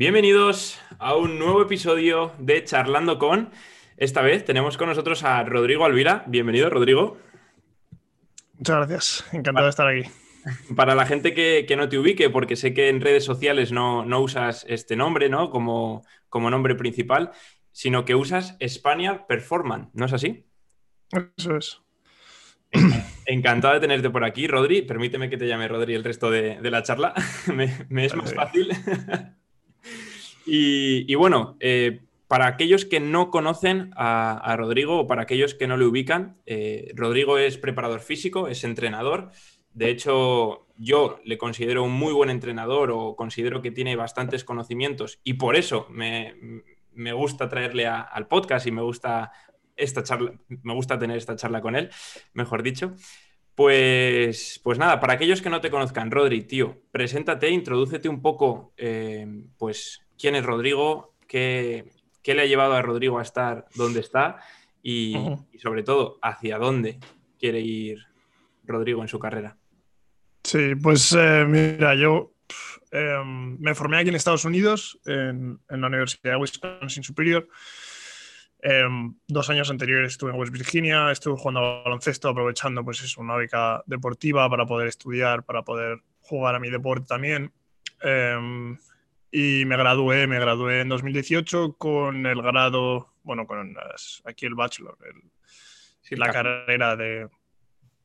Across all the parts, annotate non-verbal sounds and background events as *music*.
Bienvenidos a un nuevo episodio de Charlando con. Esta vez tenemos con nosotros a Rodrigo Alvira. Bienvenido, Rodrigo. Muchas gracias, encantado de estar aquí. Para la gente que, no te ubique, porque sé que en redes sociales no, usas este nombre ¿no? como, como nombre principal, sino que usas España Performance, ¿no es así? Eso es. Encantado de tenerte por aquí, Rodri. Permíteme que te llame Rodri el resto de, la charla. *laughs* me, es más fácil. *laughs* y, bueno, eh, para aquellos que no conocen a, Rodrigo o para aquellos que no le ubican, eh, Rodrigo es preparador físico, es entrenador. De hecho, yo le considero un muy buen entrenador o considero que tiene bastantes conocimientos y por eso me, gusta traerle al podcast y me gusta esta charla, me gusta tener esta charla con él, mejor dicho. Pues, pues nada, para aquellos que no te conozcan, Rodri, tío, preséntate, introdúcete un poco, eh, pues, quién es Rodrigo, qué, le ha llevado a Rodrigo a estar donde está y, sobre todo, hacia dónde quiere ir Rodrigo en su carrera. Sí, pues eh, mira, yo em, me formé aquí en Estados Unidos, en, en la Universidad de Wisconsin Superior. Em, dos años anteriores estuve en West Virginia, estuve jugando a baloncesto, aprovechando pues es una beca deportiva para poder estudiar, para poder jugar a mi deporte también. Em, y me gradué, me gradué en 2018 con el grado, bueno, con aquí el bachelor, la carrera de...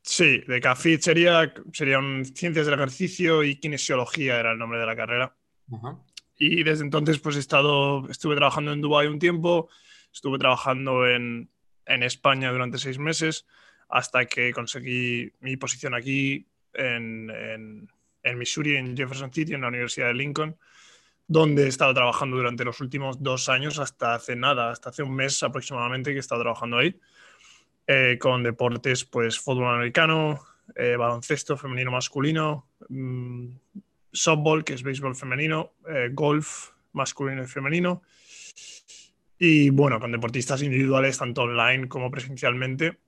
Sí, de CAFIT sería, serían Ciencias del Ejercicio y Kinesiología era el nombre de la carrera. Y desde entonces pues he estado, estuve trabajando en Dubai un tiempo, Estuve trabajando en, España durante seis meses hasta que conseguí mi posición aquí en, en, Missouri, en Jefferson City, en la Universidad de Lincoln, donde he estado trabajando durante los últimos dos años, hasta hace nada, hasta hace un mes aproximadamente que he estado trabajando ahí, eh, con deportes, pues fútbol americano, eh, baloncesto femenino masculino, mm, softball, que es béisbol femenino, eh, golf masculino y femenino, y bueno, con deportistas individuales, tanto online como presencialmente.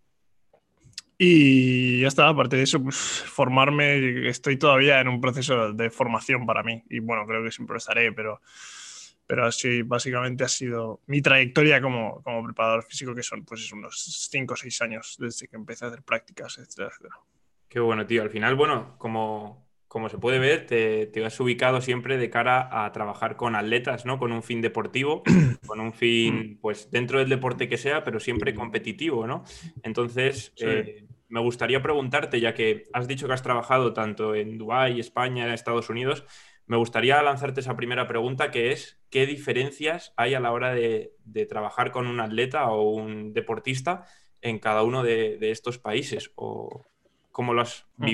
Y ya está, aparte de eso, pues formarme, estoy todavía en un proceso de formación para mí. Y bueno, creo que siempre estaré, pero, pero así básicamente ha sido mi trayectoria como, como preparador físico, que son pues unos 5 o 6 años desde que empecé a hacer prácticas, etcétera, etcétera. Qué bueno, tío. Al final, bueno, como, como se puede ver, te, te, has ubicado siempre de cara a trabajar con atletas, ¿no? Con un fin deportivo, *clears throat* con un fin, mm. pues, dentro del deporte que sea, pero siempre competitivo, ¿no? Entonces, eh, me gustaría preguntarte, ya que has dicho que has trabajado tanto en Dubái, España, Estados Unidos, me gustaría lanzarte esa primera pregunta, que es, ¿qué diferencias hay a la hora de, trabajar con un atleta o un deportista en cada uno de, de estos países? ¿O cómo lo has mm.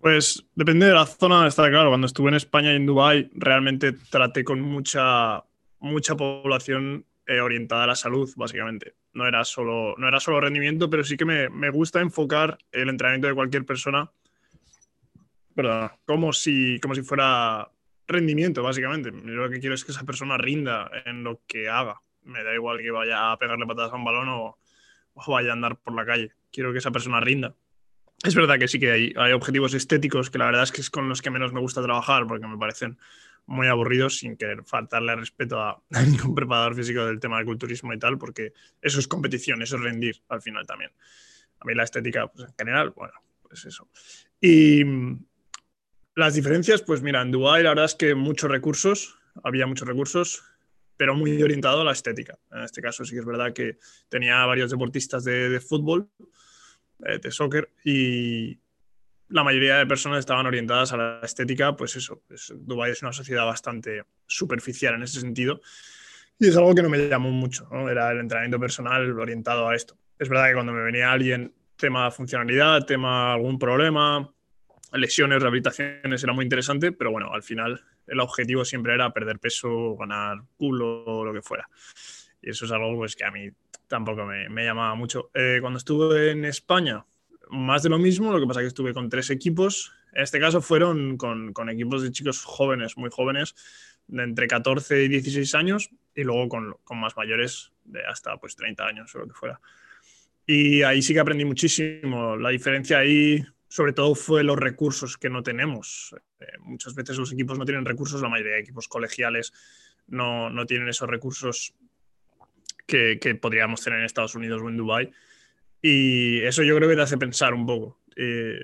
Pues depende de la zona, está claro. Cuando estuve en España y en Dubái, realmente traté con mucha, mucha población eh, orientada a la salud, básicamente. No era, solo, no era solo rendimiento, pero sí que me, me gusta enfocar el entrenamiento de cualquier persona perdón, como si, como si fuera rendimiento, básicamente. Yo lo que quiero es que esa persona rinda en lo que haga. Me da igual que vaya a pegarle patadas a un balón o vaya a andar por la calle. Quiero que esa persona rinda. Es verdad que sí que hay, objetivos estéticos que la verdad es que es con los que menos me gusta trabajar porque me parecen muy aburridos sin querer faltarle respeto *laughs* a, ningún preparador físico del tema del culturismo y tal, porque eso es competición, eso es rendir al final también. A mí la estética, pues en general, bueno, pues eso. Y mm, las diferencias, pues mira, en Dubai la verdad es que muchos recursos, había muchos recursos, pero muy orientado a la estética. En este caso sí que es verdad que tenía varios deportistas de, fútbol, de soccer y la mayoría de personas estaban orientadas a la estética, pues eso, pues Dubái es una sociedad bastante superficial en ese sentido y es algo que no me llamó mucho, era el entrenamiento personal orientado a esto. Es verdad que cuando me venía alguien, tema funcionalidad, tema algún problema, lesiones, rehabilitaciones, era muy interesante, pero bueno, al final el objetivo siempre era perder peso, ganar culo lo que fuera. Y eso es algo pues, que a mí tampoco me, me llamaba mucho. Eh, cuando estuve en España, más de lo mismo, lo que pasa es que estuve con tres equipos. En este caso fueron con, con equipos de chicos jóvenes, muy jóvenes, de entre 14 y 16 años, y luego con, con, más mayores de hasta pues 30 años o lo que fuera. Y ahí sí que aprendí muchísimo. La diferencia ahí, sobre todo, fue los recursos que no tenemos. Eh, muchas veces los equipos no tienen recursos, la mayoría de equipos colegiales no, no tienen esos recursos que, podríamos tener en Estados Unidos o en Dubái. Y eso yo creo que te hace pensar un poco. Eh,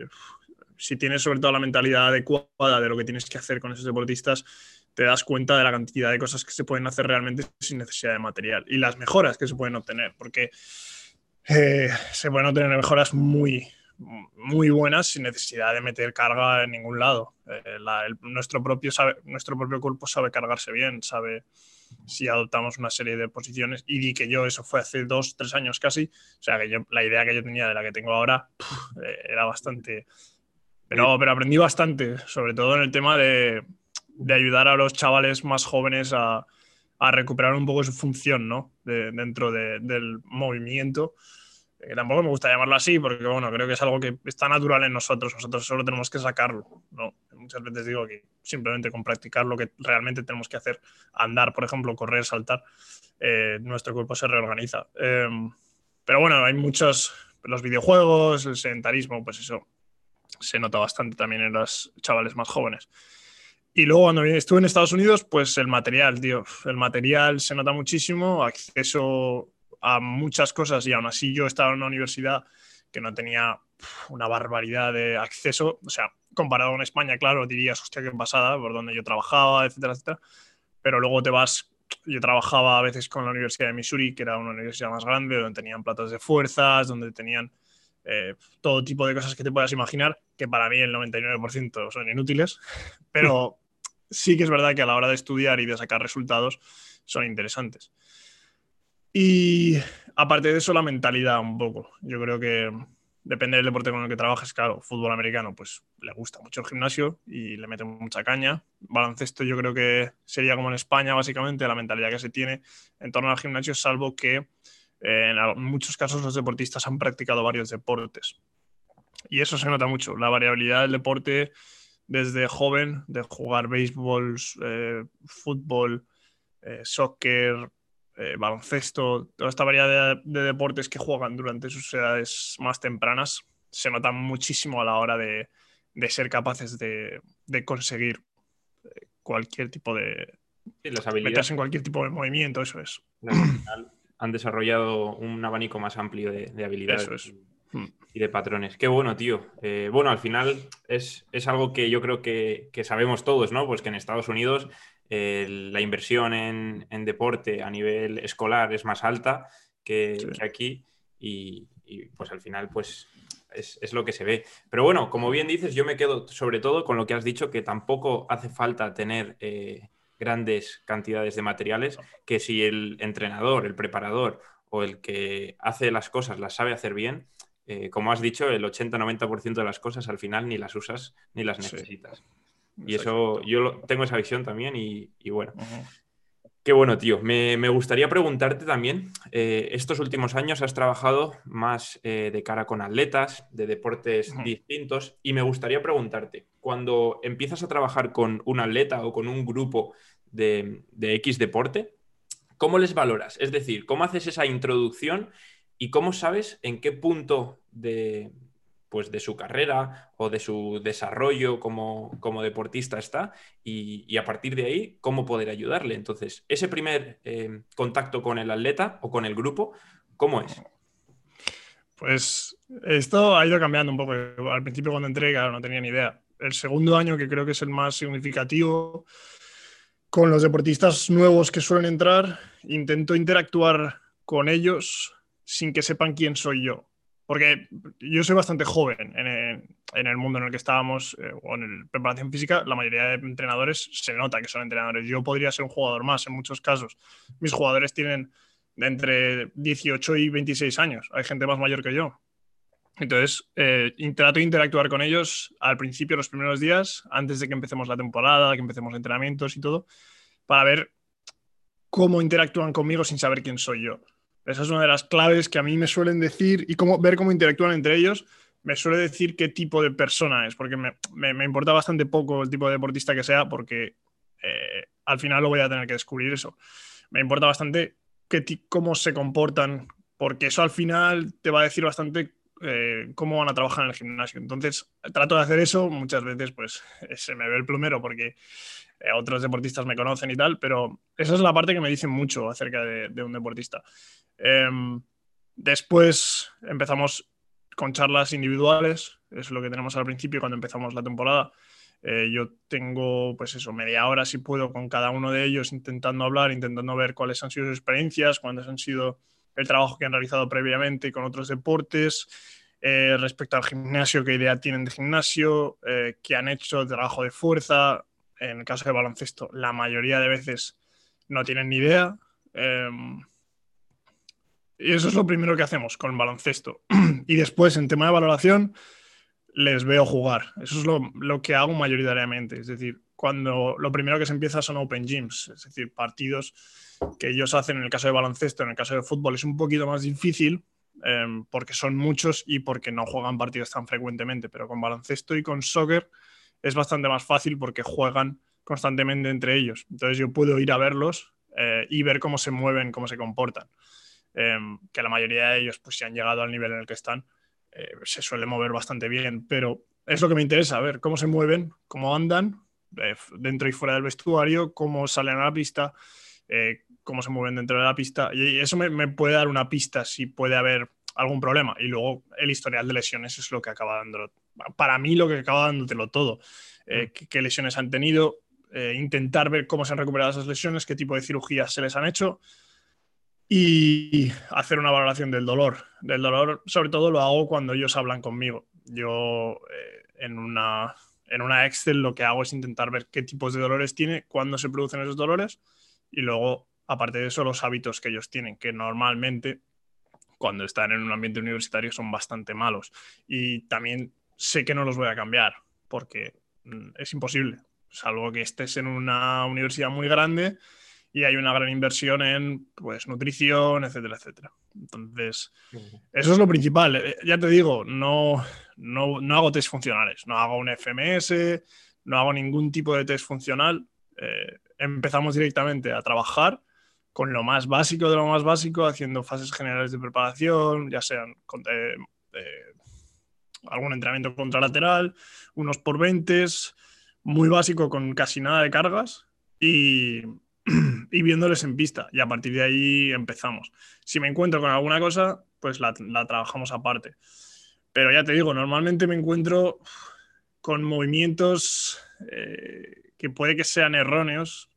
si tienes sobre todo la mentalidad adecuada de lo que tienes que hacer con esos deportistas, te das cuenta de la cantidad de cosas que se pueden hacer realmente sin necesidad de material y las mejoras que se pueden obtener, porque eh, se pueden obtener mejoras muy, muy buenas sin necesidad de meter carga en ningún lado. Eh, nuestro, propio nuestro propio cuerpo sabe cargarse bien, sabe si adoptamos una serie de posiciones y di que yo, eso fue hace dos, tres años casi, o sea que yo, la idea que yo tenía de la que tengo ahora eh, era bastante... Pero, pero aprendí bastante, sobre todo en el tema de, de ayudar a los chavales más jóvenes a, a recuperar un poco su función ¿no? dentro del movimiento. Que tampoco me gusta llamarlo así, porque bueno, creo que es algo que está natural en nosotros, nosotros solo tenemos que sacarlo. ¿no? Muchas veces digo que simplemente con practicar lo que realmente tenemos que hacer, andar, por ejemplo, correr, saltar, eh, nuestro cuerpo se reorganiza. Em, pero bueno, hay muchos, los videojuegos, el sedentarismo, pues eso se nota bastante también en los chavales más jóvenes. Y luego cuando estuve en Estados Unidos, pues el material, tío, el material se nota muchísimo, acceso a muchas cosas y aún así yo estaba en una universidad que no tenía una barbaridad de acceso, o sea, comparado con España, claro, dirías, hostia, qué pasada, por donde yo trabajaba, etcétera, etcétera, pero luego te vas, yo trabajaba a veces con la Universidad de Missouri, que era una universidad más grande, donde tenían platos de fuerzas, donde tenían eh, todo tipo de cosas que te puedas imaginar, que para mí el 99% son inútiles, pero *laughs* sí que es verdad que a la hora de estudiar y de sacar resultados son interesantes. Y aparte de eso, la mentalidad un poco. Yo creo que depende del deporte con el que trabajes, claro, fútbol americano, pues le gusta mucho el gimnasio y le mete mucha caña. Baloncesto yo creo que sería como en España, básicamente, la mentalidad que se tiene en torno al gimnasio, salvo que eh, en muchos casos los deportistas han practicado varios deportes. Y eso se nota mucho, la variabilidad del deporte desde joven, de jugar béisbol, eh, fútbol, eh, soccer, eh, baloncesto, toda esta variedad de, deportes que juegan durante sus edades más tempranas, se notan muchísimo a la hora de, ser capaces de, conseguir cualquier tipo de... las habilidades. en cualquier tipo de movimiento, eso es. Han desarrollado un abanico más amplio de, de habilidades. Eso es Hmm. Y de patrones. Qué bueno, tío. Eh, bueno, al final es, algo que yo creo que, sabemos todos, ¿no? Pues que en Estados Unidos la inversión en, deporte a nivel escolar es más alta que, aquí y, pues al final pues es, lo que se ve. Pero bueno, como bien dices, yo me quedo sobre todo con lo que has dicho, que tampoco hace falta tener eh, grandes cantidades de materiales, que si el entrenador, el preparador o el que hace las cosas las sabe hacer bien, eh, como has dicho, el 80-90% de las cosas al final ni las usas ni las necesitas. Y eso, yo tengo esa visión también y, bueno. Qué bueno, tío. Me, gustaría preguntarte también, eh, estos últimos años has trabajado más eh, de cara con atletas, de deportes distintos, y me gustaría preguntarte, cuando empiezas a trabajar con un atleta o con un grupo de, de X deporte, ¿cómo les valoras? Es decir, ¿cómo haces esa introducción ¿Y cómo sabes en qué punto de, pues de su carrera o de su desarrollo como, deportista está y, a partir de ahí cómo poder ayudarle. Entonces, ese primer eh, contacto con el atleta o con el grupo, ¿cómo es? Pues esto ha ido cambiando un poco. Al principio cuando entré, claro, no tenía ni idea. El segundo año, que creo que es el más significativo, con los deportistas nuevos que suelen entrar, intento interactuar con ellos sin que sepan quién soy yo. Porque yo soy bastante joven en el, mundo en el que estábamos, eh, o en el preparación física, la mayoría de entrenadores se nota que son entrenadores. Yo podría ser un jugador más en muchos casos. Mis jugadores tienen de entre 18 y 26 años. Hay gente más mayor que yo. Entonces, eh, trato de interactuar con ellos al principio, los primeros días, antes de que empecemos la temporada, que empecemos entrenamientos y todo, para ver cómo interactúan conmigo sin saber quién soy yo. Esa es una de las claves que a mí me suelen decir y cómo, ver cómo interactúan entre ellos. Me suele decir qué tipo de persona es, porque me, me, importa bastante poco el tipo de deportista que sea, porque eh, al final lo voy a tener que descubrir eso. Me importa bastante qué cómo se comportan, porque eso al final te va a decir bastante eh, cómo van a trabajar en el gimnasio. Entonces, trato de hacer eso, muchas veces pues *laughs* se me ve el plumero porque otros deportistas me conocen y tal, pero esa es la parte que me dicen mucho acerca de, un deportista. Em, después empezamos con charlas individuales, es lo que tenemos al principio cuando empezamos la temporada. Eh, yo tengo, pues eso, media hora si puedo con cada uno de ellos intentando hablar, intentando ver cuáles han sido sus experiencias, cuáles han sido el trabajo que han realizado previamente con otros deportes, eh, respecto al gimnasio, qué idea tienen de gimnasio, eh, qué han hecho trabajo de fuerza. En el caso de baloncesto, la mayoría de veces no tienen ni idea. Em, y eso es lo primero que hacemos con baloncesto. *clears throat* y después, en tema de valoración, les veo jugar. Eso es lo, que hago mayoritariamente. Es decir, cuando lo primero que se empieza son open gyms, es decir, partidos que ellos hacen en el caso de baloncesto, en el caso de fútbol es un poquito más difícil em, porque son muchos y porque no juegan partidos tan frecuentemente, pero con baloncesto y con soccer es bastante más fácil porque juegan constantemente entre ellos. Entonces yo puedo ir a verlos eh, y ver cómo se mueven, cómo se comportan. Em, que la mayoría de ellos, pues si han llegado al nivel en el que están, eh, se suele mover bastante bien, pero es lo que me interesa, ver cómo se mueven, cómo andan eh, dentro y fuera del vestuario, cómo salen a la pista, cómo se mueven dentro de la pista. Y eso me, puede dar una pista si puede haber algún problema. Y luego el historial de lesiones es lo que acaba dándolo. Para mí, lo que acaba dándotelo todo. Mm. qué, lesiones han tenido, intentar ver cómo se han recuperado esas lesiones, qué tipo de cirugías se les han hecho y hacer una valoración del dolor. Del dolor, sobre todo, lo hago cuando ellos hablan conmigo. Yo eh, en, una, en una Excel lo que hago es intentar ver qué tipos de dolores tiene, cuándo se producen esos dolores y luego, aparte de eso, los hábitos que ellos tienen, que normalmente cuando están en un ambiente universitario son bastante malos. Y también sé que no los voy a cambiar porque mm, es imposible, salvo que estés en una universidad muy grande y hay una gran inversión en pues, nutrición, etcétera, etcétera. Entonces, eso es lo principal. Eh, ya te digo, no, no, no, hago test funcionales, no hago un FMS, no hago ningún tipo de test funcional. Eh, empezamos directamente a trabajar con lo más básico de lo más básico, haciendo fases generales de preparación, ya sean con, eh, algún entrenamiento contralateral, unos por 20, muy básico con casi nada de cargas *clears throat* y, viéndoles en pista. Y a partir de ahí empezamos. Si me encuentro con alguna cosa, pues la, trabajamos aparte. Pero ya te digo, normalmente me encuentro con movimientos eh, que puede que sean erróneos,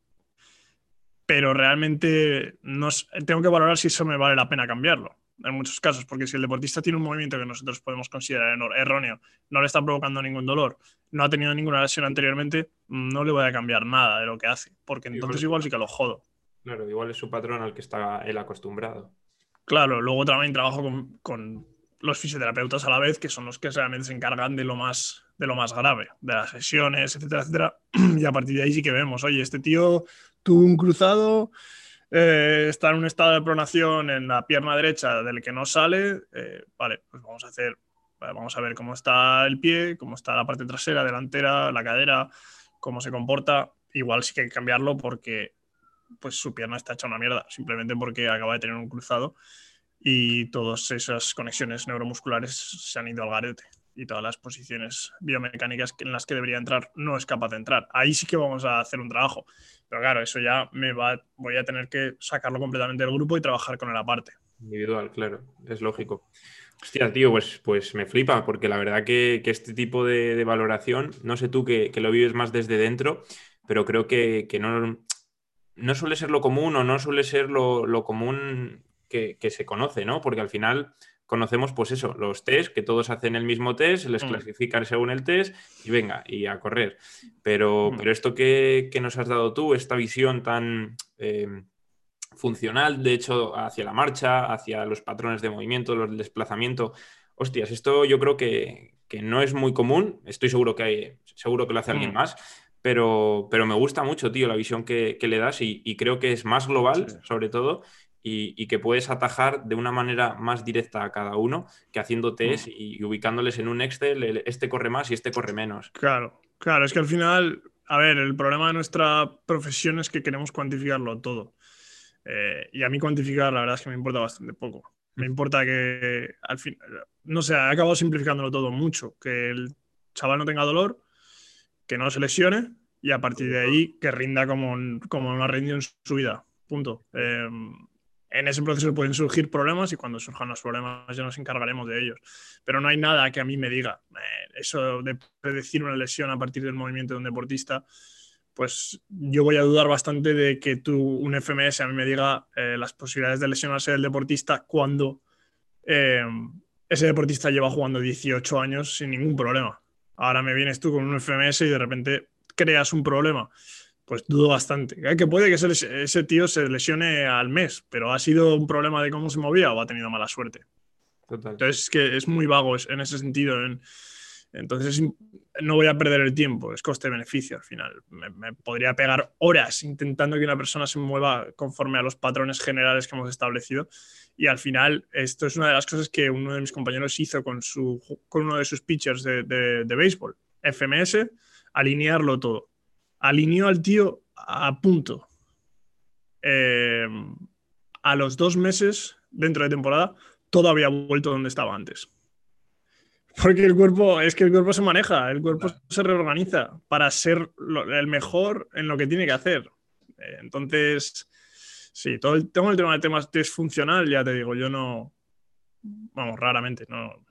pero realmente no, tengo que valorar si eso me vale la pena cambiarlo en muchos casos, porque si el deportista tiene un movimiento que nosotros podemos considerar erróneo, no le está provocando ningún dolor, no ha tenido ninguna lesión anteriormente, no le voy a cambiar nada de lo que hace, porque entonces igual, sí que lo jodo. Claro, igual es su patrón al que está él acostumbrado. Claro, luego también trabajo con, los fisioterapeutas a la vez, que son los que realmente se encargan de lo más, de lo más grave, de las sesiones, etcétera, etcétera. *clears throat* Y a partir de ahí sí que vemos, oye, este tío tuvo un cruzado, eh, está en un estado de pronación en la pierna derecha del que no sale, eh, vale, pues vamos a hacer, vamos a ver cómo está el pie, cómo está la parte trasera, delantera, la cadera, cómo se comporta. Igual sí que hay que cambiarlo porque pues su pierna está hecha una mierda, simplemente porque acaba de tener un cruzado y todas esas conexiones neuromusculares se han ido al garete y todas las posiciones biomecánicas en las que debería entrar no es capaz de entrar. Ahí sí que vamos a hacer un trabajo. Pero claro, eso ya me va, voy a tener que sacarlo completamente del grupo y trabajar con él aparte. Individual, claro, es lógico. Hostia, tío, pues, pues me flipa, porque la verdad que, este tipo de, valoración, no sé tú que, lo vives más desde dentro, pero creo que, no, no suele ser lo común o no suele ser lo, común que, que, se conoce, ¿no? Porque al final conocemos, pues eso, los test, que todos hacen el mismo test, les mm. clasifican según el test y venga, y a correr. Pero, mm. pero esto que, nos has dado tú, esta visión tan em, funcional, de hecho, hacia la marcha, hacia los patrones de movimiento, los desplazamiento, hostias, esto yo creo que, no es muy común, estoy seguro que hay, seguro que lo hace alguien mm. más. Pero, pero me gusta mucho, tío, la visión que, le das y, creo que es más global, sobre todo, y, que puedes atajar de una manera más directa a cada uno que haciendo test mm. y, ubicándoles en un Excel, este corre más y este corre menos. Claro, claro, es que al final, a ver, el problema de nuestra profesión es que queremos cuantificarlo todo. Eh, y a mí cuantificar, la verdad es que me importa bastante poco. Me importa que al fin, no sé, he acabado simplificándolo todo mucho, que el chaval no tenga dolor, que no se lesione y a partir de ahí que rinda como, como una rendido en su vida. Punto. Em, en ese proceso pueden surgir problemas y cuando surjan los problemas ya nos encargaremos de ellos. Pero no hay nada que a mí me diga eh, eso de predecir una lesión a partir del movimiento de un deportista. Pues yo voy a dudar bastante de que tú, un FMS a mí me diga eh, las posibilidades de lesionarse del deportista cuando em, ese deportista lleva jugando 18 años sin ningún problema. Ahora me vienes tú con un FMS y de repente creas un problema. Pues dudo bastante. ¿eh? Que puede que ese, tío se lesione al mes, pero ha sido un problema de cómo se movía o ha tenido mala suerte. Entonces, es que es muy vago en ese sentido. entonces, no voy a perder el tiempo, es coste-beneficio al final. Me, podría pegar horas intentando que una persona se mueva conforme a los patrones generales que hemos establecido. Y al final, esto es una de las cosas que uno de mis compañeros hizo con, su, con uno de sus pitchers de, de béisbol. FMS, alinearlo todo alineó al tío a punto. Eh, a los dos meses dentro de temporada, todo había vuelto donde estaba antes. Porque el cuerpo, es que el cuerpo se maneja, el cuerpo se reorganiza para ser el mejor en lo que tiene que hacer. Eh, entonces, sí, todo el, tengo el tema de temas funcional, ya te digo, yo no, vamos, raramente, no.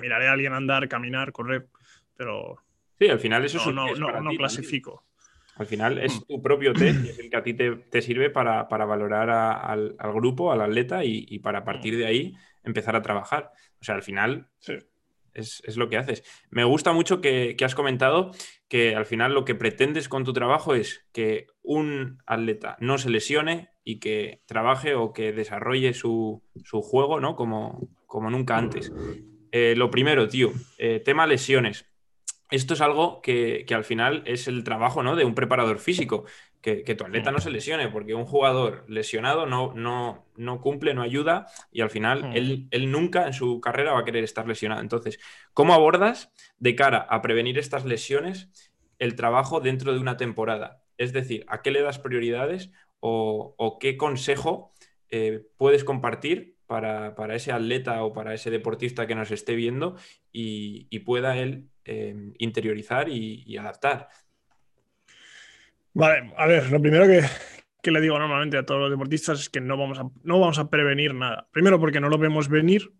miraré a alguien andar, caminar, correr, pero. Sí, al final eso no, es no, no clasifico. Al final es mm. tu propio test y es el que a ti te, sirve para, valorar al, grupo, al atleta y, para partir de ahí empezar a trabajar. O sea, al final es, lo que haces. Me gusta mucho que, has comentado que al final lo que pretendes con tu trabajo es que un atleta no se lesione y que trabaje o que desarrolle su, juego ¿no? como, como nunca antes. Eh, lo primero, tío, eh, tema lesiones esto es algo que, al final es el trabajo ¿no? de un preparador físico, que, tu atleta no se lesione, porque un jugador lesionado no, no, no cumple, no ayuda y al final él, nunca en su carrera va a querer estar lesionado. Entonces, ¿cómo abordas de cara a prevenir estas lesiones el trabajo dentro de una temporada? Es decir, ¿a qué le das prioridades o, qué consejo eh, puedes compartir para, ese atleta o para ese deportista que nos esté viendo y pueda él Em, interiorizar y, adaptar. Vale, a ver, lo primero que, le digo normalmente a todos los deportistas es que no vamos, a, no vamos a prevenir nada. Primero porque no lo vemos venir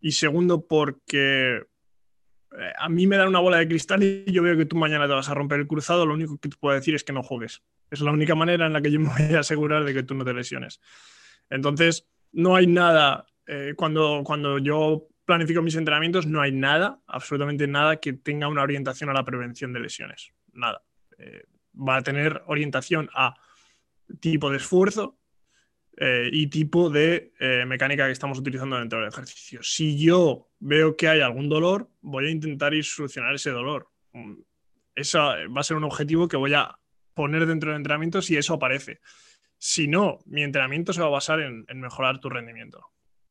y segundo porque eh, a mí me dan una bola de cristal y yo veo que tú mañana te vas a romper el cruzado, lo único que te puedo decir es que no juegues. Es la única manera en la que yo me voy a asegurar de que tú no te lesiones. Entonces, no hay nada, eh, cuando, cuando yo planifico mis entrenamientos, no hay nada, absolutamente nada que tenga una orientación a la prevención de lesiones. Nada. Eh, va a tener orientación a tipo de esfuerzo eh, y tipo de mecánica que estamos utilizando dentro del ejercicio. Si yo veo que hay algún dolor, voy a intentar ir solucionar ese dolor. Mm, eso va a ser un objetivo que voy a poner dentro del entrenamiento si eso aparece. Si no, mi entrenamiento se va a basar en mejorar tu rendimiento.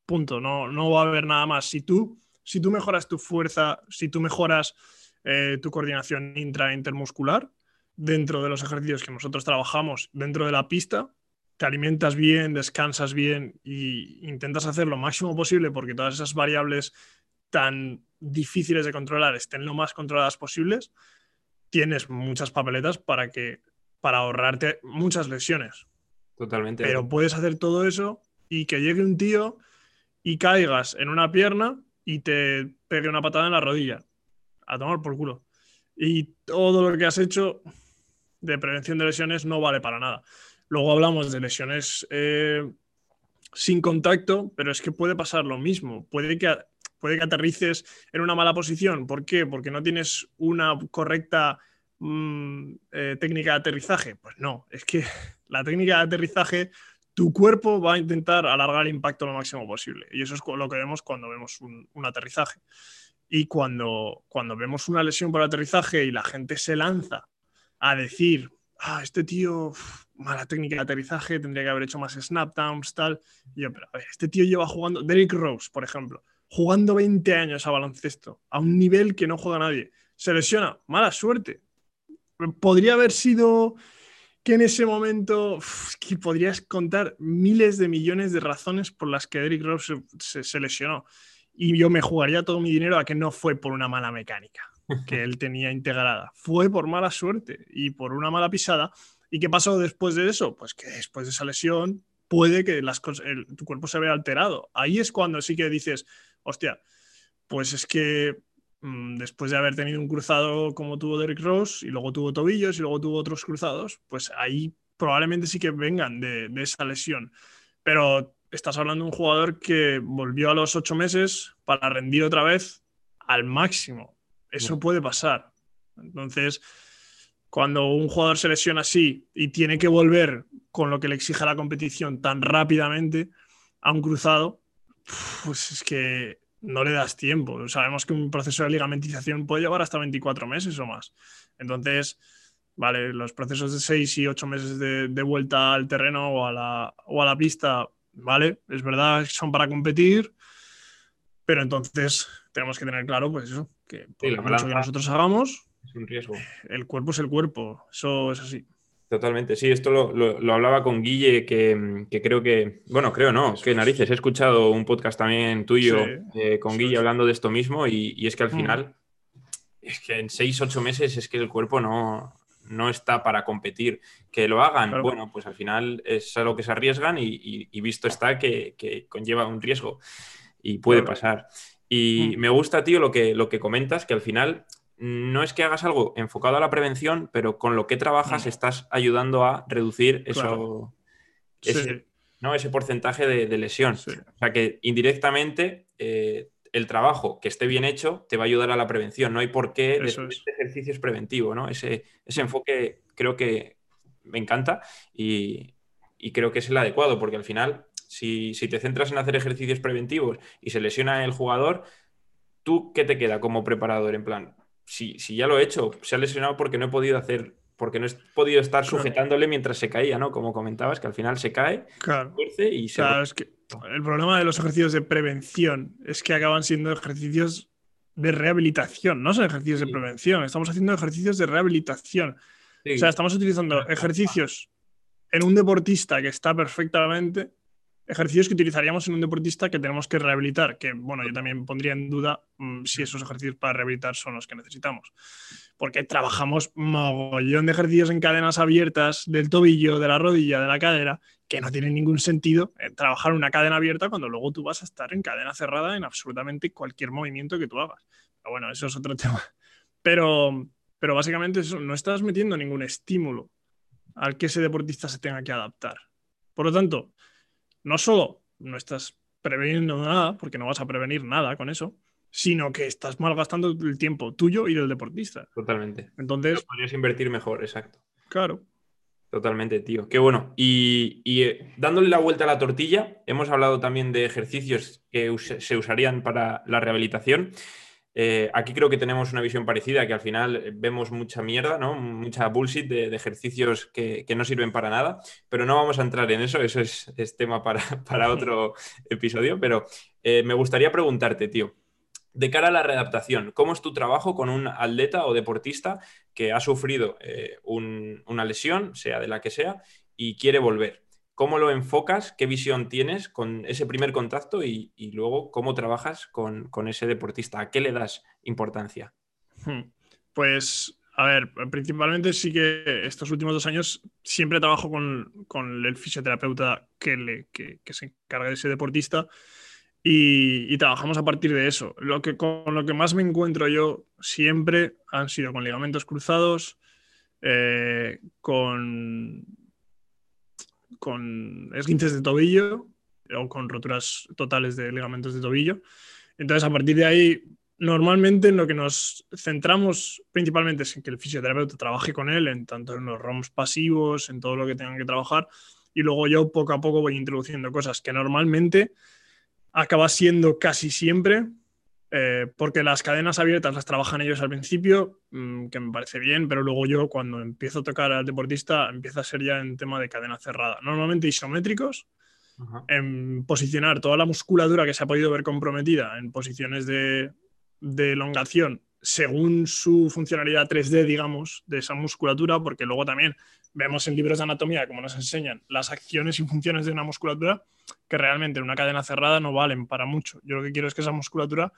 Punto. No, no va a haber nada más. Si tú, si tú mejoras tu fuerza, si tú mejoras eh, tu coordinación intra e intermuscular dentro de los ejercicios que nosotros trabajamos dentro de la pista, te alimentas bien, descansas bien e intentas hacer lo máximo posible porque todas esas variables tan difíciles de controlar estén lo más controladas posibles, tienes muchas papeletas para que para ahorrarte muchas lesiones. Totalmente. Pero puedes hacer todo eso y que llegue un tío y caigas en una pierna y te pegue una patada en la rodilla. A tomar por culo. Y todo lo que has hecho de prevención de lesiones no vale para nada. Luego hablamos de lesiones eh, sin contacto, pero es que puede pasar lo mismo. Puede que, puede que aterrices en una mala posición. ¿Por qué? Porque no tienes una correcta mm, eh, técnica de aterrizaje. Pues no, es que *laughs* la técnica de aterrizaje tu cuerpo va a intentar alargar el impacto lo máximo posible. Y eso es lo que vemos cuando vemos un, aterrizaje. Y cuando, cuando vemos una lesión por aterrizaje y la gente se lanza a decir, ah, este tío, mala técnica de aterrizaje, tendría que haber hecho más snap downs, tal. Y yo, pero a ver, este tío lleva jugando, Derrick Rose, por ejemplo, jugando 20 años a baloncesto, a un nivel que no juega nadie. Se lesiona, mala suerte. Podría haber sido que en ese momento que podrías contar miles de millones de razones por las que Derrick Rose se, lesionó. Y yo me jugaría todo mi dinero a que no fue por una mala mecánica que él *laughs* tenía integrada. Fue por mala suerte y por una mala pisada. ¿Y qué pasó después de eso? Pues que después de esa lesión puede que las tu cuerpo se vea alterado. Ahí es cuando sí que dices, hostia, pues es que después de haber tenido un cruzado como tuvo Derrick Rose y luego tuvo tobillos y luego tuvo otros cruzados, pues ahí probablemente sí que vengan de, esa lesión. Pero estás hablando de un jugador que volvió a los ocho meses para rendir otra vez al máximo. Eso puede pasar. Entonces, cuando un jugador se lesiona así y tiene que volver con lo que le exige la competición tan rápidamente a un cruzado, pues es que no le das tiempo. Sabemos que un proceso de ligamentización puede llevar hasta 24 meses o más. Entonces, vale, los procesos de 6 y 8 meses de, vuelta al terreno o a, la, o a la pista, vale, es verdad, son para competir, pero entonces tenemos que tener claro, pues eso, que por lo mucho que nosotros hagamos, es un riesgo. El cuerpo es el cuerpo, eso es así. Totalmente, sí, esto lo, hablaba con Guille, que, creo que, bueno, creo no, que narices, he escuchado un podcast también tuyo eh, con Guille hablando de esto mismo y, es que al mm. final, es que en seis, ocho meses es que el cuerpo no, no está para competir. Que lo hagan, bueno, pues al final es a lo que se arriesgan y, visto está que, conlleva un riesgo y puede pasar. Y mm. me gusta, tío, lo que, lo que comentas, que al final no es que hagas algo enfocado a la prevención, pero con lo que trabajas mm. estás ayudando a reducir eso, ese, ¿no? ese porcentaje de, lesión. O sea que indirectamente eh, el trabajo que esté bien hecho te va a ayudar a la prevención. No hay por qué este ejercicio es preventivo, ¿no? Ese, ese enfoque creo que me encanta y, creo que es el adecuado, porque al final, si, si te centras en hacer ejercicios preventivos y se lesiona el jugador, ¿tú qué te queda como preparador? En plan, si, ya lo he hecho, se ha lesionado porque no he podido hacer, porque no he podido estar sujetándole mientras se caía, ¿no? Como comentabas, que al final se cae, claro. y se... Claro, es que el problema de los ejercicios de prevención es que acaban siendo ejercicios de rehabilitación, no son ejercicios de prevención, estamos haciendo ejercicios de rehabilitación. O sea, estamos utilizando ejercicios en un deportista que está perfectamente ejercicios que utilizaríamos en un deportista que tenemos que rehabilitar, que bueno, yo también pondría en duda mm, si esos ejercicios para rehabilitar son los que necesitamos, porque trabajamos mogollón de ejercicios en cadenas abiertas del tobillo, de la rodilla, de la cadera, que no tienen ningún sentido eh, trabajar una cadena abierta cuando luego tú vas a estar en cadena cerrada en absolutamente cualquier movimiento que tú hagas. Pero bueno, eso es otro *laughs* tema. Pero, pero básicamente eso, no estás metiendo ningún estímulo al que ese deportista se tenga que adaptar. Por lo tanto, no solo no estás preveniendo nada, porque no vas a prevenir nada con eso, sino que estás malgastando el tiempo tuyo y del deportista. Totalmente. Entonces. podrías invertir mejor, exacto. Claro. Totalmente, tío. Qué bueno. Y, eh, dándole la vuelta a la tortilla, hemos hablado también de ejercicios que se usarían para la rehabilitación. Eh, aquí creo que tenemos una visión parecida, que al final eh, vemos mucha mierda, ¿no? Mucha bullshit de, ejercicios que, no sirven para nada, pero no vamos a entrar en eso, eso es, tema para, *laughs* otro episodio, pero eh, me gustaría preguntarte, tío, de cara a la readaptación, ¿cómo es tu trabajo con un atleta o deportista que ha sufrido una lesión, sea de la que sea, y quiere volver? ¿Cómo lo enfocas? ¿Qué visión tienes con ese primer contacto y, luego cómo trabajas con, ese deportista? ¿A qué le das importancia? Hmm. Pues, a ver, principalmente sí que estos últimos dos años siempre trabajo con, el fisioterapeuta que, le, se encarga de ese deportista y, trabajamos a partir de eso. Lo que, con lo que más me encuentro yo siempre han sido con ligamentos cruzados, eh, con con esguinces de tobillo o con roturas totales de ligamentos de tobillo. Entonces, a partir de ahí, normalmente en lo que nos centramos principalmente es en que el fisioterapeuta trabaje con él, en tanto en los ROMs pasivos, en todo lo que tengan que trabajar, y luego yo poco a poco voy introduciendo cosas que normalmente acaba siendo casi siempre eh, porque las cadenas abiertas las trabajan ellos al principio, mm, que me parece bien, pero luego yo cuando empiezo a tocar al deportista empieza a ser ya en tema de cadena cerrada. Normalmente isométricos, en posicionar toda la musculatura que se ha podido ver comprometida en posiciones de, elongación según su funcionalidad 3D, digamos, de esa musculatura, porque luego también vemos en libros de anatomía, como nos enseñan, las acciones y funciones de una musculatura que realmente en una cadena cerrada no valen para mucho. Yo lo que quiero es que esa musculatura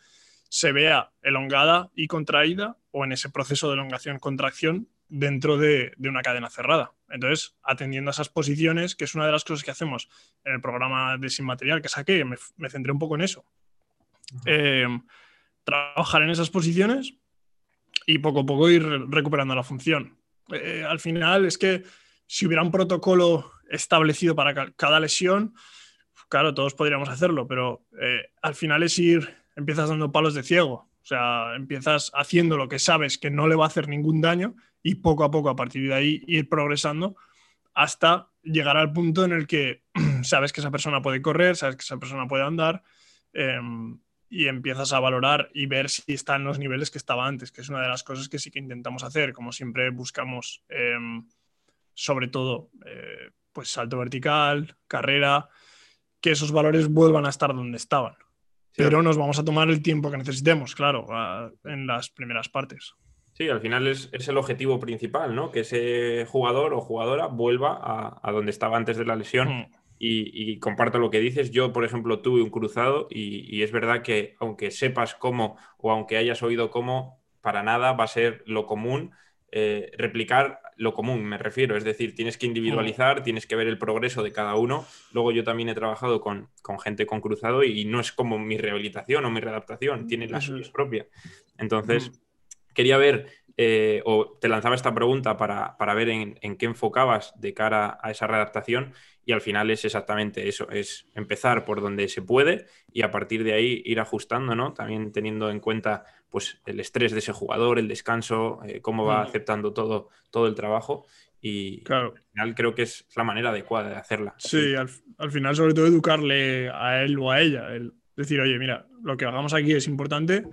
se vea elongada y contraída o en ese proceso de elongación-contracción dentro de, una cadena cerrada. Entonces, atendiendo a esas posiciones, que es una de las cosas que hacemos en el programa de Sin Material que saqué, me, me centré un poco en eso. Eh, trabajar en esas posiciones y poco a poco ir recuperando la función. Eh, al final es que si hubiera un protocolo establecido para cada lesión, claro, todos podríamos hacerlo, pero eh, al final es ir, empiezas dando palos de ciego, o sea, empiezas haciendo lo que sabes que no le va a hacer ningún daño y poco a poco a partir de ahí ir progresando hasta llegar al punto en el que *clears throat* sabes que esa persona puede correr, sabes que esa persona puede andar em, y empiezas a valorar y ver si está en los niveles que estaba antes, que es una de las cosas que sí que intentamos hacer. Como siempre buscamos, em, sobre todo, eh, pues salto vertical, carrera, que esos valores vuelvan a estar donde estaban. Pero nos vamos a tomar el tiempo que necesitemos, claro, en las primeras partes. Sí, al final es, el objetivo principal, ¿no? Que ese jugador o jugadora vuelva a, donde estaba antes de la lesión. Hmm. Y, comparto lo que dices. Yo, por ejemplo, tuve un cruzado y, es verdad que aunque sepas cómo o aunque hayas oído cómo, para nada va a ser lo común eh, replicar lo común, me refiero. Es decir, tienes que individualizar, tienes que ver el progreso de cada uno. Luego yo también he trabajado con, gente con cruzado y, no es como mi rehabilitación o mi readaptación, tiene la suya propia. Entonces, quería ver, eh, o te lanzaba esta pregunta para, ver en, qué enfocabas de cara a esa readaptación y al final es exactamente eso, es empezar por donde se puede y a partir de ahí ir ajustando, ¿no? También teniendo en cuenta pues el estrés de ese jugador, el descanso, eh, cómo va aceptando todo, todo el trabajo y claro. al final creo que es la manera adecuada de hacerla. Sí, al, final sobre todo educarle a él o a ella, el decir, oye, mira, lo que hagamos aquí es importante,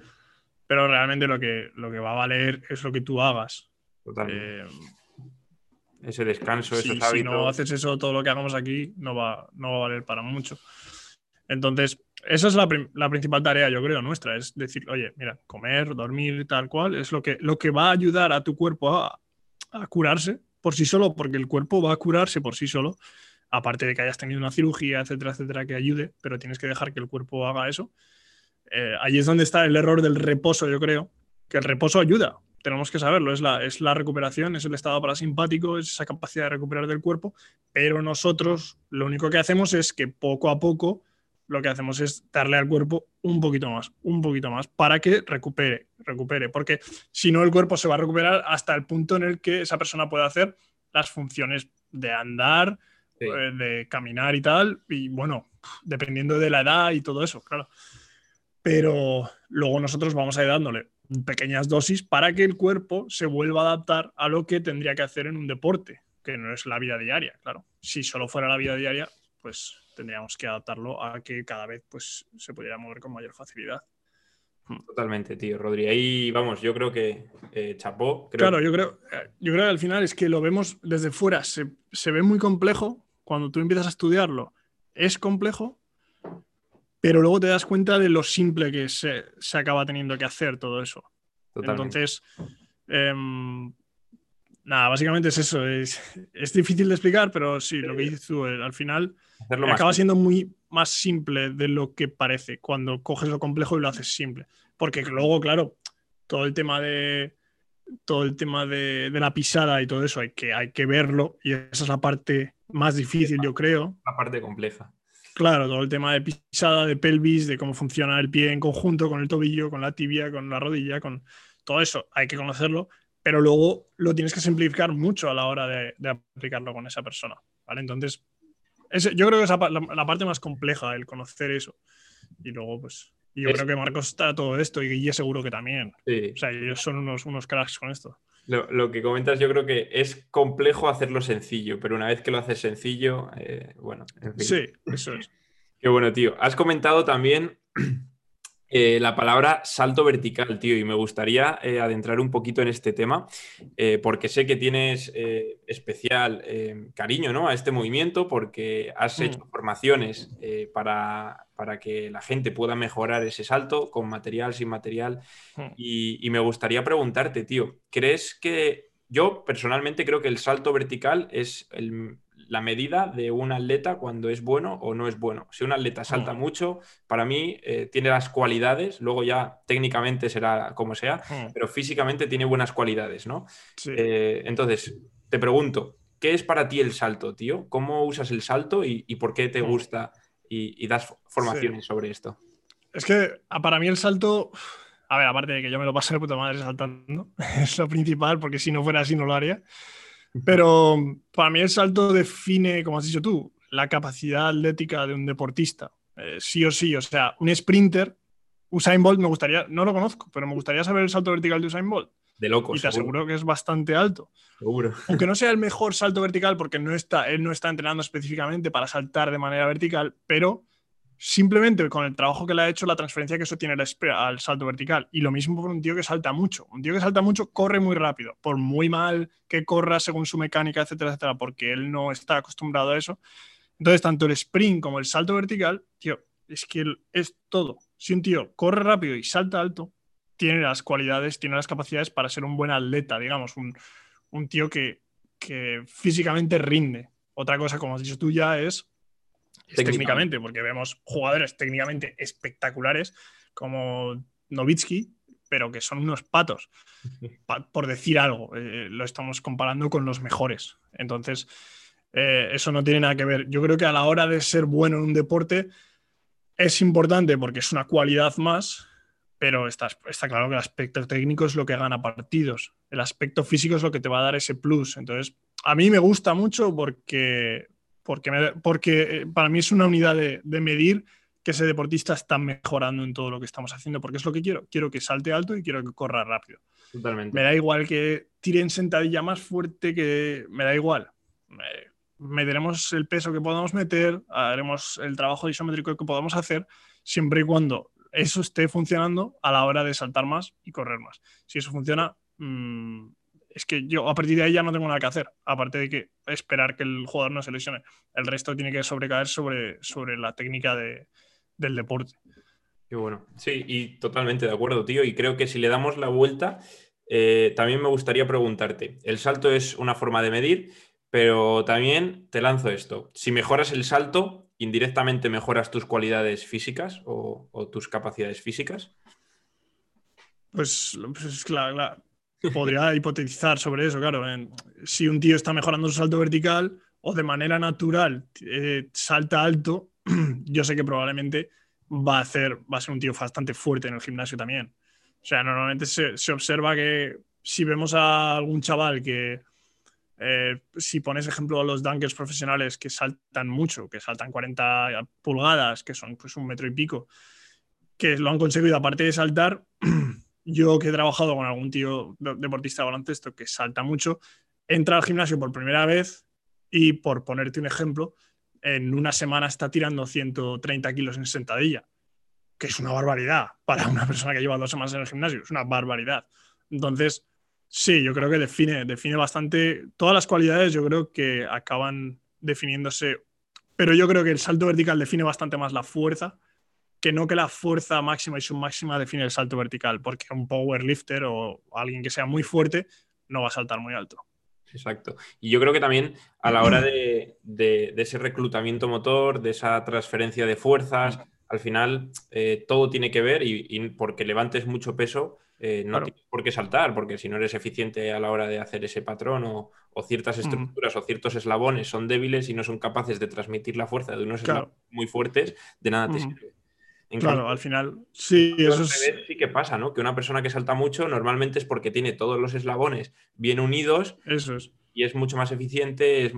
pero realmente lo que, lo que va a valer es lo que tú hagas. Totalmente. Eh, ese descanso, esos hábitos. Si no haces eso, todo lo que hagamos aquí no va, no va a valer para mucho. Entonces, esa es la, principal tarea, yo creo, nuestra, es decir, oye, mira, comer, dormir, tal cual, es lo que, lo que va a ayudar a tu cuerpo a, curarse por sí solo, porque el cuerpo va a curarse por sí solo, aparte de que hayas tenido una cirugía, etcétera, etcétera, que ayude, pero tienes que dejar que el cuerpo haga eso. Eh, ahí es donde está el error del reposo, yo creo, que el reposo ayuda, tenemos que saberlo, es la, es la recuperación, es el estado parasimpático, es esa capacidad de recuperar del cuerpo, pero nosotros lo único que hacemos es que poco a poco lo que hacemos es darle al cuerpo un poquito más, un poquito más, para que recupere, recupere, porque si no el cuerpo se va a recuperar hasta el punto en el que esa persona pueda hacer las funciones de andar, eh, de caminar y tal, y bueno, dependiendo de la edad y todo eso, claro. Pero luego nosotros vamos a ir dándole pequeñas dosis para que el cuerpo se vuelva a adaptar a lo que tendría que hacer en un deporte, que no es la vida diaria, claro. Si solo fuera la vida diaria, pues tendríamos que adaptarlo a que cada vez pues, se pudiera mover con mayor facilidad. Hmm. Totalmente, tío, Rodri. Ahí vamos, yo creo que eh, chapó. claro, yo creo, eh, yo creo que al final es que lo vemos desde fuera, se, se ve muy complejo. Cuando tú empiezas a estudiarlo, es complejo, pero luego te das cuenta de lo simple que se, acaba teniendo que hacer todo eso. Entonces, em, nada, básicamente es eso. Es, difícil de explicar, pero sí, lo que dices tú, eh, al final acaba siendo muy más simple de lo que parece cuando coges lo complejo y lo haces simple. Porque luego, claro, todo el tema de todo el tema de, de la pisada y todo eso hay que, hay que verlo y esa es la parte más difícil, yo creo. La parte compleja. Claro, todo el tema de pisada, de pelvis, de cómo funciona el pie en conjunto con el tobillo, con la tibia, con la rodilla, con todo eso, hay que conocerlo, pero luego lo tienes que simplificar mucho a la hora de, aplicarlo con esa persona. ¿vale? Entonces, yo creo que es la, parte más compleja, el conocer eso. Y luego, pues, yo creo que Marcos está todo esto y Guille seguro que también. O sea, ellos son unos, unos cracks con esto. Lo, que comentas, yo creo que es complejo hacerlo sencillo, pero una vez que lo haces sencillo, eh, bueno. Sí, eso es. Qué bueno, tío. Has comentado también Eh, la palabra salto vertical, tío, y me gustaría eh, adentrar un poquito en este tema, eh, porque sé que tienes especial cariño ¿no? a este movimiento, porque has mm. hecho formaciones para, para, que la gente pueda mejorar ese salto con material, sin material, mm. y, y me gustaría preguntarte, tío, ¿crees que yo personalmente creo que el salto vertical es el, la medida de un atleta cuando es bueno o no es bueno. Si un atleta salta mm. mucho, para mí eh, tiene las cualidades, luego ya técnicamente será como sea, mm. pero físicamente tiene buenas cualidades, ¿no? Eh, entonces, te pregunto, ¿qué es para ti el salto, tío? ¿Cómo usas el salto y, por qué te mm. gusta y, das formaciones sobre esto? Es que para mí el salto, a ver, aparte de que yo me lo paso de puta madre saltando, *laughs* es lo principal, porque si no fuera así no lo haría. Pero para mí el salto define, como has dicho tú, la capacidad atlética de un deportista. Eh, sí o sí, o sea, un sprinter, Usain Bolt me gustaría, no lo conozco, pero me gustaría saber el salto vertical de Usain Bolt. De loco. Y te aseguro que es bastante alto. Seguro. Aunque no sea el mejor salto vertical, porque no está, él no está entrenando específicamente para saltar de manera vertical, pero simplemente con el trabajo que le ha hecho, la transferencia que eso tiene al salto vertical. Y lo mismo por un tío que salta mucho. Un tío que salta mucho corre muy rápido, por muy mal que corra según su mecánica, etcétera, etcétera, porque él no está acostumbrado a eso. Entonces, tanto el sprint como el salto vertical, tío, es que es todo. Si un tío corre rápido y salta alto, tiene las cualidades, tiene las capacidades para ser un buen atleta, digamos, un, un tío que, que físicamente rinde. Otra cosa, como has dicho tú ya, es técnicamente, porque vemos jugadores técnicamente espectaculares como Novitsky, pero que son unos patos, *laughs* por decir algo. Eh, lo estamos comparando con los mejores. Entonces, eh, eso no tiene nada que ver. Yo creo que a la hora de ser bueno en un deporte es importante porque es una cualidad más, pero está, está claro que el aspecto técnico es lo que gana partidos. El aspecto físico es lo que te va a dar ese plus. Entonces, a mí me gusta mucho porque, porque, porque eh, para mí es una unidad de, medir que ese deportista está mejorando en todo lo que estamos haciendo, porque es lo que quiero. Quiero que salte alto y quiero que corra rápido. Totalmente. Me da igual que tire en sentadilla más fuerte que... Me da igual. meteremos el peso que podamos meter, haremos el trabajo isométrico que podamos hacer, siempre y cuando eso esté funcionando a la hora de saltar más y correr más. Si eso funciona, mmm, es que yo a partir de ahí ya no tengo nada que hacer, aparte de que esperar que el jugador no se lesione. El resto tiene que sobrecaer sobre, sobre la técnica del deporte. Qué bueno. Sí, y totalmente de acuerdo, tío. Y creo que si le damos la vuelta, eh, también me gustaría preguntarte, el salto es una forma de medir, pero también te lanzo esto. Si mejoras el salto, indirectamente mejoras tus cualidades físicas o, tus capacidades físicas. Pues, pues claro, podría hipotetizar sobre eso, claro. si un tío está mejorando su salto vertical o de manera natural eh, salta alto, *clears throat* yo sé que probablemente va a, hacer, va a ser un tío bastante fuerte en el gimnasio también. O sea, normalmente se, observa que si vemos a algún chaval que, eh, si pones ejemplo a los dunkers profesionales que saltan mucho, que saltan 40 pulgadas, que son pues un metro y pico, que lo han conseguido aparte de saltar, *clears throat* yo que he trabajado con algún tío deportista de baloncesto que salta mucho, entra al gimnasio por primera vez y, por ponerte un ejemplo, en una semana está tirando 130 kilos en sentadilla, que es una barbaridad para una persona que lleva dos semanas en el gimnasio, es una barbaridad. Entonces, sí, yo creo que define, define bastante todas las cualidades, yo creo que acaban definiéndose, pero yo creo que el salto vertical define bastante más la fuerza que no que la fuerza máxima y submáxima define el salto vertical, porque un powerlifter o alguien que sea muy fuerte no va a saltar muy alto. Exacto. Y yo creo que también a la hora de, ese reclutamiento motor, de esa transferencia de fuerzas, al final eh, todo tiene que ver y, porque levantes mucho peso, eh, no tienes por qué saltar, porque si no eres eficiente a la hora de hacer ese patrón o, ciertas estructuras o ciertos eslabones son débiles y no son capaces de transmitir la fuerza de unos eslabones muy fuertes, de nada te sirve claro, al final, sí, eso es... Sí que pasa, ¿no? Que una persona que salta mucho normalmente es porque tiene todos los eslabones bien unidos. Eso es. Y es mucho más eficiente, es,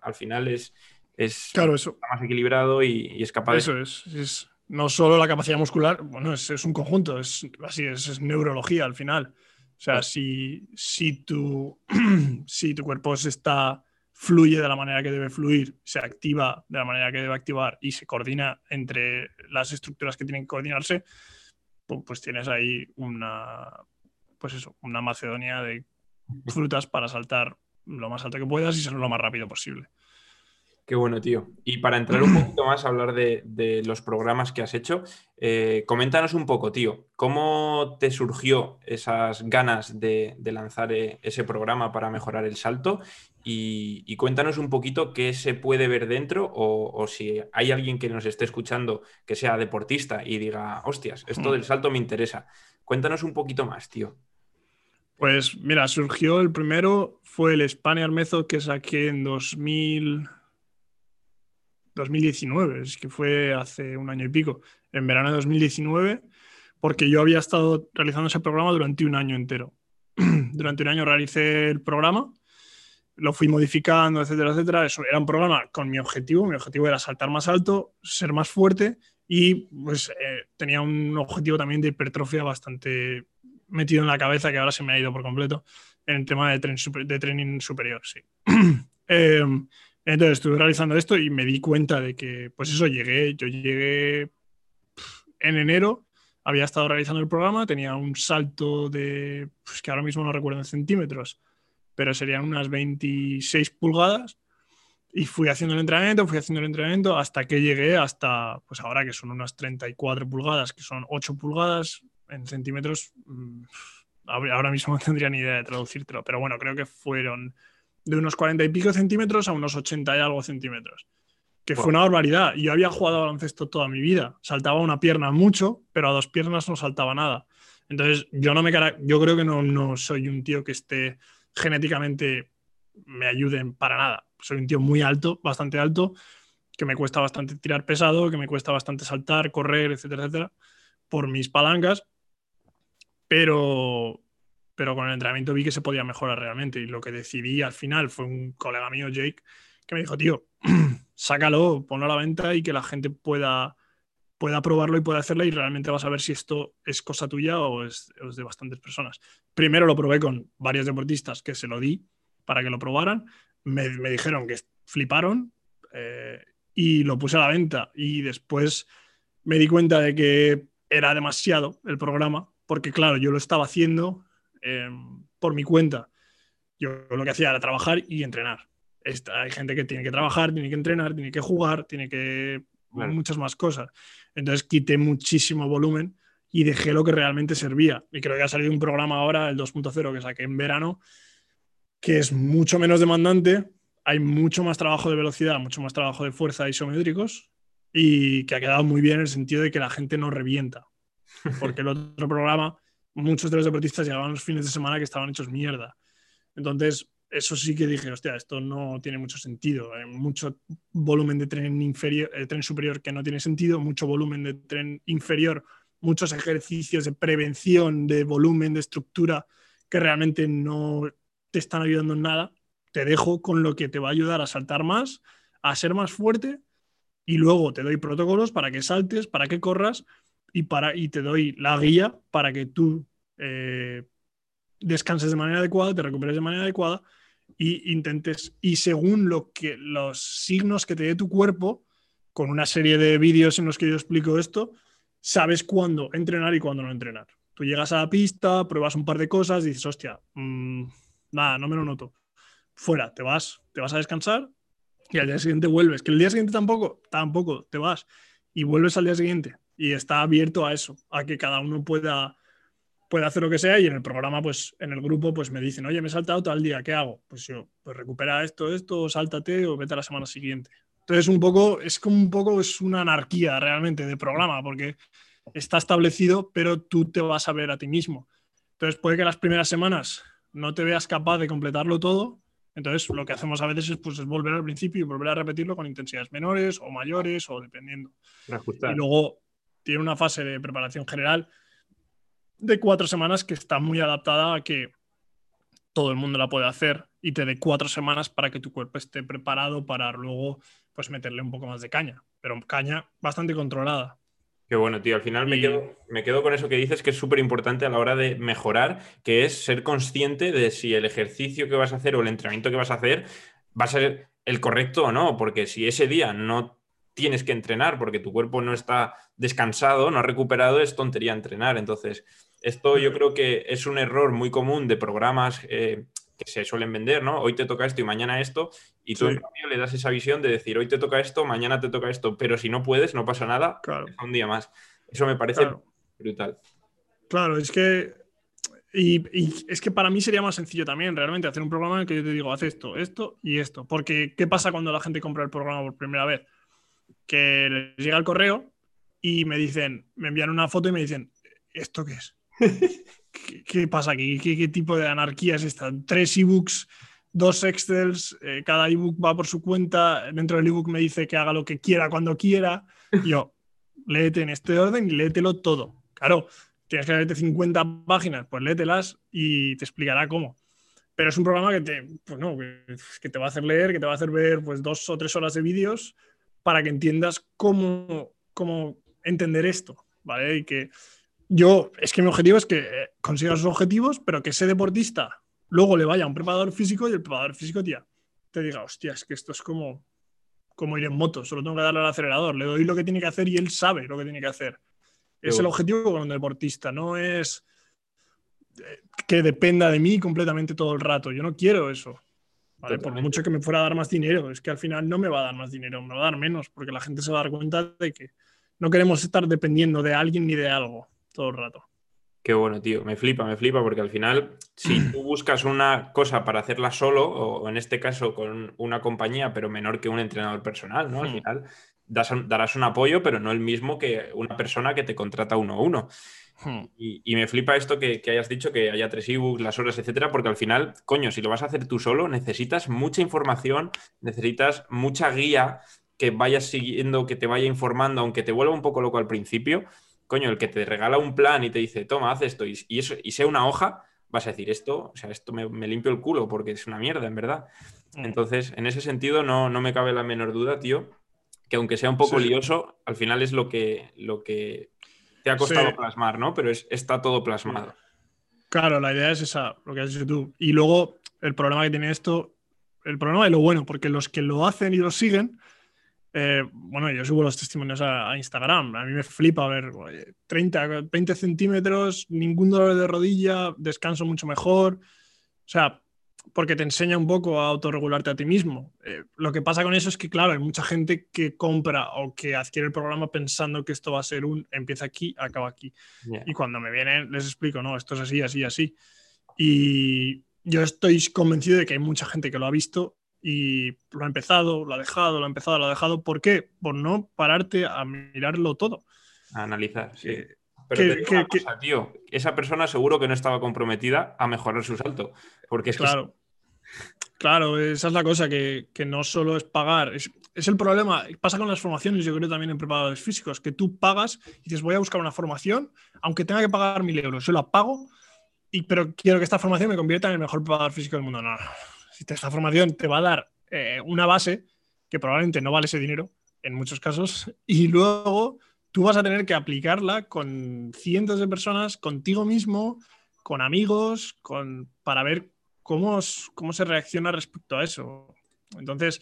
al final es, es claro, eso. más equilibrado y, es capaz eso es, es, no solo la capacidad muscular, bueno, es, es un conjunto, es así, es, neurología al final. O sea, si, si, tu, *clears throat* si tu cuerpo se está fluye de la manera que debe fluir, se activa de la manera que debe activar y se coordina entre las estructuras que tienen que coordinarse, pues tienes ahí una, pues eso, una Macedonia de frutas para saltar lo más alto que puedas y ser lo más rápido posible. Qué bueno, tío. Y para entrar un poquito más a hablar de, los programas que has hecho, eh, coméntanos un poco, tío, ¿cómo te surgió esas ganas de, lanzar eh, ese programa para mejorar el salto? Y, cuéntanos un poquito qué se puede ver dentro o, si hay alguien que nos esté escuchando que sea deportista y diga, hostias, esto del salto me interesa. Cuéntanos un poquito más, tío. Pues mira, surgió el primero, fue el Spaniard Method que saqué en 2000... 2019, es que fue hace un año y pico, en verano de 2019, porque yo había estado realizando ese programa durante un año entero. *clears throat* durante un año realicé el programa, lo fui modificando, etcétera, etcétera. Eso era un programa con mi objetivo, mi objetivo era saltar más alto, ser más fuerte y pues eh, tenía un objetivo también de hipertrofia bastante metido en la cabeza que ahora se me ha ido por completo en el tema de, tren de training superior, sí. eh, *clears throat* entonces estuve realizando esto y me di cuenta de que, pues eso, llegué, yo llegué en enero, había estado realizando el programa, tenía un salto de, pues que ahora mismo no recuerdo en centímetros, pero serían unas 26 pulgadas. Y fui haciendo el entrenamiento, fui haciendo el entrenamiento hasta que llegué hasta, pues ahora que son unas 34 pulgadas, que son 8 pulgadas en centímetros. Mm, ahora mismo no tendría ni idea de traducírtelo, pero bueno, creo que fueron de unos 40 y pico centímetros a unos 80 y algo centímetros. Que fue una barbaridad. Yo había jugado baloncesto toda mi vida. Saltaba una pierna mucho, pero a dos piernas no saltaba nada. Entonces, yo no me yo creo que no, no soy un tío que esté genéticamente me ayuden para nada. Soy un tío muy alto, bastante alto, que me cuesta bastante tirar pesado, que me cuesta bastante saltar, correr, etcétera, etcétera, por mis palancas. Pero, pero con el entrenamiento vi que se podía mejorar realmente y lo que decidí al final fue un colega mío, Jake, que me dijo, tío, *clears throat* sácalo, ponlo a la venta y que la gente pueda, pueda probarlo y pueda hacerlo y realmente vas a ver si esto es cosa tuya o es, de bastantes personas. Primero lo probé con varios deportistas que se lo di para que lo probaran, me, dijeron que fliparon eh, y lo puse a la venta y después me di cuenta de que era demasiado el programa porque claro, yo lo estaba haciendo Em, por mi cuenta. Yo lo que hacía era trabajar y entrenar. hay gente que tiene que trabajar, tiene que entrenar, tiene que jugar, tiene que muchas más cosas. Entonces quité muchísimo volumen y dejé lo que realmente servía. Y creo que ha salido un programa ahora, el 2.0, que saqué en verano, que es mucho menos demandante, hay mucho más trabajo de velocidad, mucho más trabajo de fuerza isométricos y que ha quedado muy bien en el sentido de que la gente no revienta. *laughs* Porque el otro programa muchos de los deportistas llegaban los fines de semana que estaban hechos mierda. Entonces, eso sí que dije, hostia, esto no tiene mucho sentido. Hay mucho volumen de tren, inferior, eh, tren superior que no tiene sentido, mucho volumen de tren inferior, muchos ejercicios de prevención, de volumen, de estructura que realmente no te están ayudando en nada. Te dejo con lo que te va a ayudar a saltar más, a ser más fuerte y luego te doy protocolos para que saltes, para que corras y, para, y te doy la guía para que tú eh, descanses de manera adecuada, te recuperes de manera adecuada y intentes, y según lo que, los signos que te dé tu cuerpo, con una serie de vídeos en los que yo explico esto, sabes cuándo entrenar y cuándo no entrenar. Tú llegas a la pista, pruebas un par de cosas dices, hostia, mm, nada, no me lo noto. Fuera, te vas, te vas a descansar y al día siguiente vuelves. Que el día siguiente tampoco, tampoco, te vas y vuelves al día siguiente y está abierto a eso, a que cada uno pueda, pueda hacer lo que sea y en el programa, pues en el grupo, pues me dicen, oye, me he saltado todo el día, ¿qué hago? Pues yo, pues recupera esto, esto, sáltate o vete a la semana siguiente. Entonces, un poco, es como un poco, es una anarquía realmente de programa, porque está establecido, pero tú te vas a ver a ti mismo. Entonces, puede que las primeras semanas no te veas capaz de completarlo todo, entonces, lo que hacemos a veces es, pues, es volver al principio y volver a repetirlo con intensidades menores o mayores o dependiendo. Y luego tiene una fase de preparación general de cuatro semanas que está muy adaptada a que todo el mundo la puede hacer y te dé cuatro semanas para que tu cuerpo esté preparado para luego pues meterle un poco más de caña, pero caña bastante controlada. Qué bueno, tío. Al final me, quedo, me quedo con eso que dices que es súper importante a la hora de mejorar, que es ser consciente de si el ejercicio que vas a hacer o el entrenamiento que vas a hacer va a ser el correcto o no, porque si ese día no tienes que entrenar porque tu cuerpo no está descansado, no ha recuperado, es tontería entrenar. Entonces, esto yo creo que es un error muy común de programas eh, que se suelen vender, ¿no? Hoy te toca esto y mañana esto, y tú en cambio le das esa visión de decir, hoy te toca esto, mañana te toca esto, pero si no puedes, no pasa nada, un día más. Eso me parece brutal. Claro, es que y, es que para mí sería más sencillo también realmente hacer un programa en el que yo te digo, haz esto, esto y esto. Porque, ¿qué pasa cuando la gente compra el programa por primera vez? Que les llega el correo y me dicen, me envían una foto y me dicen, ¿esto qué es? *laughs* ¿Qué, pasa aquí? ¿Qué, tipo de anarquía es esta? Tres ebooks, dos Excels, eh, cada ebook va por su cuenta, dentro del ebook me dice que haga lo que quiera cuando quiera. yo, léete en este orden y léetelo todo. Claro, tienes que leerte 50 páginas, pues léetelas y te explicará cómo. Pero es un programa que te, pues no, que te va a hacer leer, que te va a hacer ver pues, dos o tres horas de vídeos para que entiendas cómo, cómo entender esto, ¿vale? Y que yo, es que mi objetivo es que eh, consiga sus objetivos, pero que ese deportista luego le vaya a un preparador físico y el preparador físico, tía, te diga, hostia, es que esto es como, como ir en moto, solo tengo que darle al acelerador, le doy lo que tiene que hacer y él sabe lo que tiene que hacer. Es el objetivo con un deportista, no es eh, que dependa de mí completamente todo el rato. Yo no quiero eso. Por mucho que me fuera a dar más dinero, es que al final no me va a dar más dinero, me va a dar menos, porque la gente se va a dar cuenta de que no queremos estar dependiendo de alguien ni de algo todo el rato. Qué bueno, tío. Me flipa, me flipa, porque al final, si *clears throat* tú buscas una cosa para hacerla solo, o en este caso con una compañía, pero menor que un entrenador personal, ¿no? Al hmm. final darás un apoyo, pero no el mismo que una persona que te contrata uno a uno. Hmm. Y, me flipa esto que, hayas dicho, que haya tres ebooks, las horas, etcétera, porque al final, coño, si lo vas a hacer tú solo, necesitas mucha información, necesitas mucha guía que vayas siguiendo, que te vaya informando, aunque te vuelva un poco loco al principio. Coño, el que te regala un plan y te dice, toma, haz esto, y, eso, y sea una hoja, vas a decir esto, o sea, esto me, limpio el culo porque es una mierda, en verdad. Hmm. Entonces, en ese sentido, no, no me cabe la menor duda, tío, que aunque sea un poco lioso, al final es lo que, lo que te ha costado plasmar, ¿no? Pero está todo plasmado. Claro, la idea es esa, lo que has dicho tú. Y luego, el problema que tiene esto, el problema de lo bueno, porque los que lo hacen y lo siguen, eh, bueno, yo subo los testimonios a, Instagram. A mí me flipa ver 30, 20 centímetros, ningún dolor de rodilla, descanso mucho mejor. O sea, porque te enseña un poco a autorregularte a ti mismo. Eh, lo que pasa con eso es que, claro, hay mucha gente que compra o que adquiere el programa pensando que esto va a ser un empieza aquí, acaba aquí. Y cuando me vienen les explico, no, esto es así, así, así. Y yo estoy convencido de que hay mucha gente que lo ha visto y lo ha empezado, lo ha dejado, lo ha empezado, lo ha dejado. ¿Por qué? Por no pararte a mirarlo todo. A analizar, sí. Eh, pero te cosa, tío, esa persona seguro que no estaba comprometida a mejorar su salto. Porque es claro. Claro, esa es la cosa, que, no solo es pagar. Es, el problema. Pasa con las formaciones, yo creo también en preparadores físicos, que tú pagas y dices, voy a buscar una formación, aunque tenga que pagar mil euros, yo la pago, y, pero quiero que esta formación me convierta en el mejor preparador físico del mundo. No, Si esta formación te va a dar eh, una base que probablemente no vale ese dinero, en muchos casos, *laughs* y luego tú vas a tener que aplicarla con cientos de personas, contigo mismo, con amigos, con, para ver cómo, cómo se reacciona respecto a eso. Entonces,